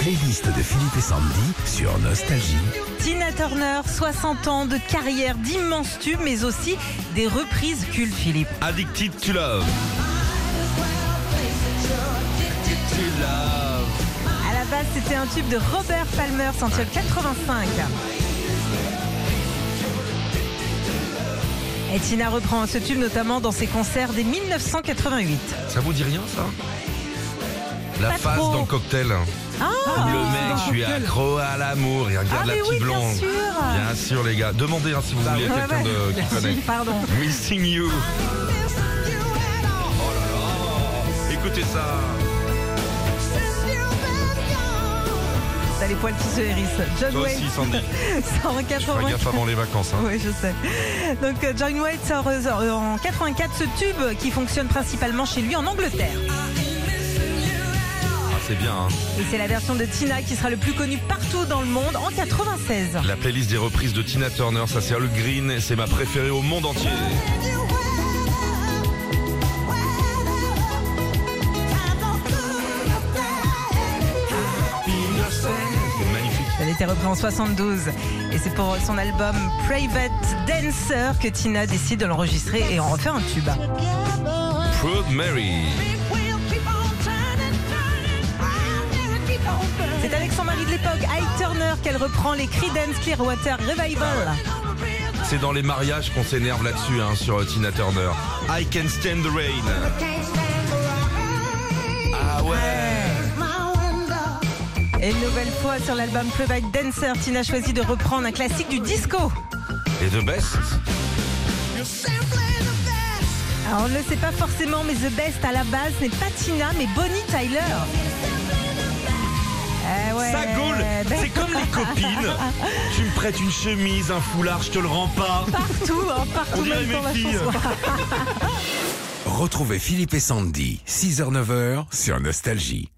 Playlist de Philippe et Sandy sur Nostalgie. Tina Turner, 60 ans de carrière, d'immenses tubes, mais aussi des reprises cultes, Philippe. Addicted to Love. À la base, c'était un tube de Robert Palmer, sorti en 85. Et Tina reprend ce tube notamment dans ses concerts dès 1988. Ça vous dit rien ça? La Pas phase trop. dans le cocktail. Ah, le mec, je suis accro à l'amour. Regarde Ah, la mais petite oui, bien blonde. sûr. Bien sûr, les gars. Demandez hein, si vous voulez à Ouais, quelqu'un ouais. de- qui connaît. Pardon. Missing You. Oh là là. Écoutez ça. T'as les poils qui se hérissent. John Toi Wayne aussi, Sandy. sort en Je ferai 84. gaffe avant les vacances. hein. Oui, je sais. Donc, euh, John Wayne sort euh, en 84 ce tube qui fonctionne principalement chez lui en Angleterre. C'est bien. hein. Et c'est la version de Tina qui sera le plus connue partout dans le monde en 96. La playlist des reprises de Tina Turner, ça c'est All Green et c'est ma préférée au monde entier. Elle a été reprise en 72 et c'est pour son album Private Dancer que Tina décide de l'enregistrer et en refaire un tube. Proud Mary. C'est avec son mari de l'époque, Ike Turner, qu'elle reprend les Creedence Clearwater Revival. C'est dans les mariages qu'on s'énerve là-dessus hein, sur euh, Tina Turner. I can stand the rain. Ah ouais. Et une nouvelle fois sur l'album Private Dancer, Tina choisit de reprendre un classique du disco. Et The Best Alors on ne le sait pas forcément, mais The Best à la base n'est pas Tina, mais Bonnie Tyler. C'est comme les copines Tu me prêtes une chemise, un foulard, je te le rends pas Partout, hein, partout, On dirait même mes filles. Retrouvez Philippe et Sandy, 6h-9h sur Nostalgie.